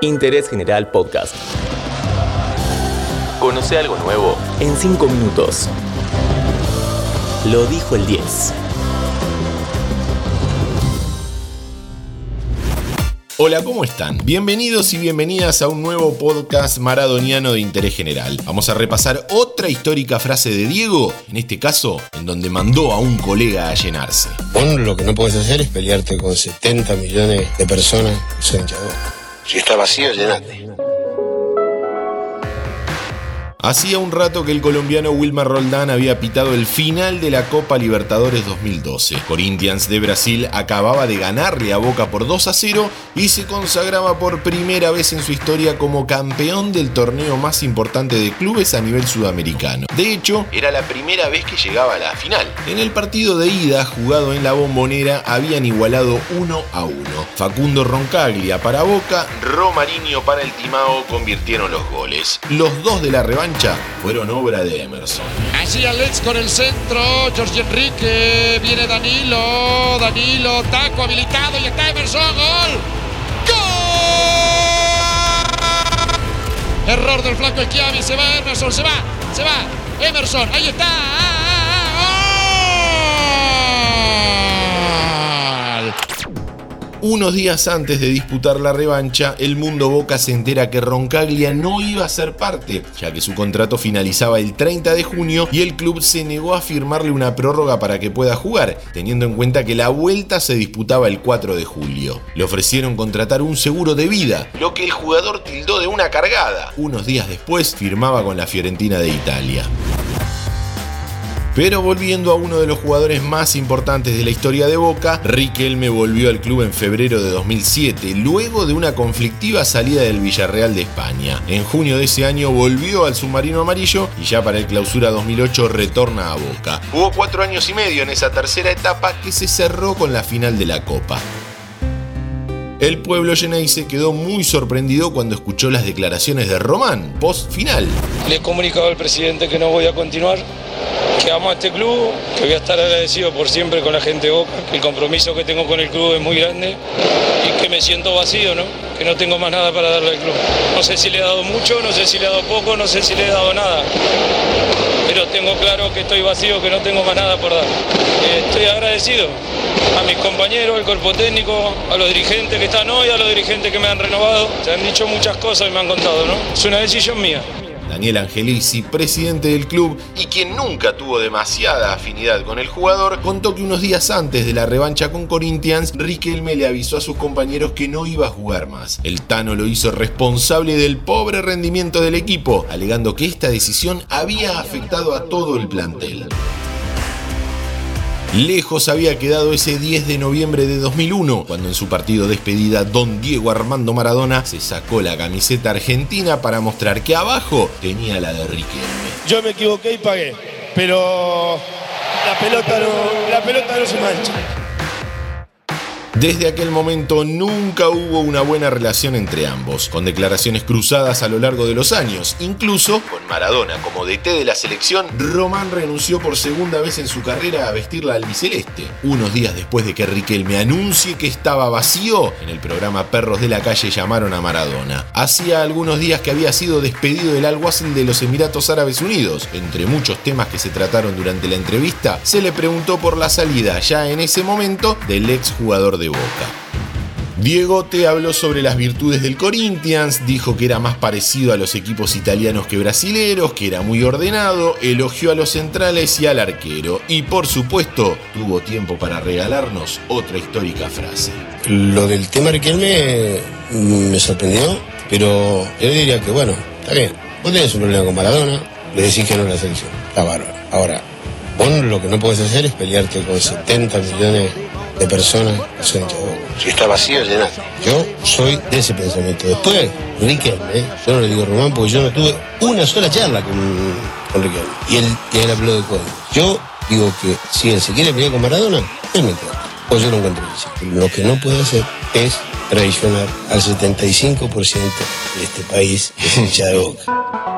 Interés General Podcast. Conoce algo nuevo en 5 minutos. Lo dijo el 10. Hola, ¿cómo están? Bienvenidos y bienvenidas a un nuevo podcast maradoniano de interés general. Vamos a repasar otra histórica frase de Diego, en este caso, en donde mandó a un colega a llenarse. Vos lo que no puedes hacer es pelearte con 70 millones de personas que son hinchadores. Si está vacío, llenate. Hacía un rato que el colombiano Wilmar Roldán había pitado el final de la Copa Libertadores 2012. Corinthians de Brasil acababa de ganarle a Boca por 2 a 0 y se consagraba por primera vez en su historia como campeón del torneo más importante de clubes a nivel sudamericano. De hecho, era la primera vez que llegaba a la final. En el partido de ida, jugado en la bombonera, habían igualado 1 a 1. Facundo Roncaglia para Boca, Romarinho para el Timao convirtieron los goles. Los dos de la revancha fueron obra de Emerson. Allí Alex con el centro, Jorge Enrique, viene Danilo, Danilo, taco habilitado y está Emerson, gol. ¡Gol! Error del flanco Chiavi, se va Emerson, se va, se va, Emerson, ahí está. Unos días antes de disputar la revancha, el mundo Boca se entera que Roncaglia no iba a ser parte, ya que su contrato finalizaba el 30 de junio y el club se negó a firmarle una prórroga para que pueda jugar, teniendo en cuenta que la vuelta se disputaba el 4 de julio. Le ofrecieron contratar un seguro de vida, lo que el jugador tildó de una cargada. Unos días después firmaba con la Fiorentina de Italia. Pero volviendo a uno de los jugadores más importantes de la historia de Boca, Riquelme volvió al club en febrero de 2007, luego de una conflictiva salida del Villarreal de España. En junio de ese año volvió al submarino amarillo y ya para el clausura 2008 retorna a Boca. Jugó cuatro años y medio en esa tercera etapa que se cerró con la final de la Copa. El pueblo se quedó muy sorprendido cuando escuchó las declaraciones de Román, post final. Le he comunicado al presidente que no voy a continuar, que amo a este club, que voy a estar agradecido por siempre con la gente de Boca, que el compromiso que tengo con el club es muy grande y que me siento vacío, ¿no? que no tengo más nada para darle al club. No sé si le he dado mucho, no sé si le he dado poco, no sé si le he dado nada, pero tengo claro que estoy vacío, que no tengo más nada por dar. Eh, estoy agradecido a mis compañeros, al cuerpo técnico, a los dirigentes que están hoy, a los dirigentes que me han renovado. Se han dicho muchas cosas y me han contado, ¿no? Es una decisión mía. Daniel Angelici, presidente del club y quien nunca tuvo demasiada afinidad con el jugador, contó que unos días antes de la revancha con Corinthians, Riquelme le avisó a sus compañeros que no iba a jugar más. El Tano lo hizo responsable del pobre rendimiento del equipo, alegando que esta decisión había afectado a todo el plantel. Lejos había quedado ese 10 de noviembre de 2001, cuando en su partido de despedida Don Diego Armando Maradona se sacó la camiseta argentina para mostrar que abajo tenía la de Riquelme. Yo me equivoqué y pagué, pero la pelota no, la pelota no se mancha. Desde aquel momento nunca hubo una buena relación entre ambos, con declaraciones cruzadas a lo largo de los años. Incluso con Maradona como DT de la selección, Román renunció por segunda vez en su carrera a vestir la albiceleste. Unos días después de que Riquelme anuncie que estaba vacío, en el programa Perros de la Calle llamaron a Maradona. Hacía algunos días que había sido despedido del alguacil de los Emiratos Árabes Unidos. Entre muchos temas que se trataron durante la entrevista, se le preguntó por la salida ya en ese momento del ex jugador Boca. Diego te habló sobre las virtudes del Corinthians, dijo que era más parecido a los equipos italianos que brasileros, que era muy ordenado, elogió a los centrales y al arquero y por supuesto tuvo tiempo para regalarnos otra histórica frase. Lo del tema Riquelme me sorprendió, pero yo diría que bueno, está bien, vos tenés un problema con Maradona, le decís que no la selección, está bárbaro. Ahora, vos lo que no podés hacer es pelearte con 70 millones de personas que Si está vacío, llenate. Yo soy de ese pensamiento. Después, Riquelme, ¿eh? yo no le digo Román porque yo no tuve una sola charla con, con Riquelme. Y él, y él habló de código. Yo digo que si él se quiere pelear con Maradona, él me cuenta. Pues yo lo encuentro Lo que no puede hacer es traicionar al 75% de este país que se hincha de boca.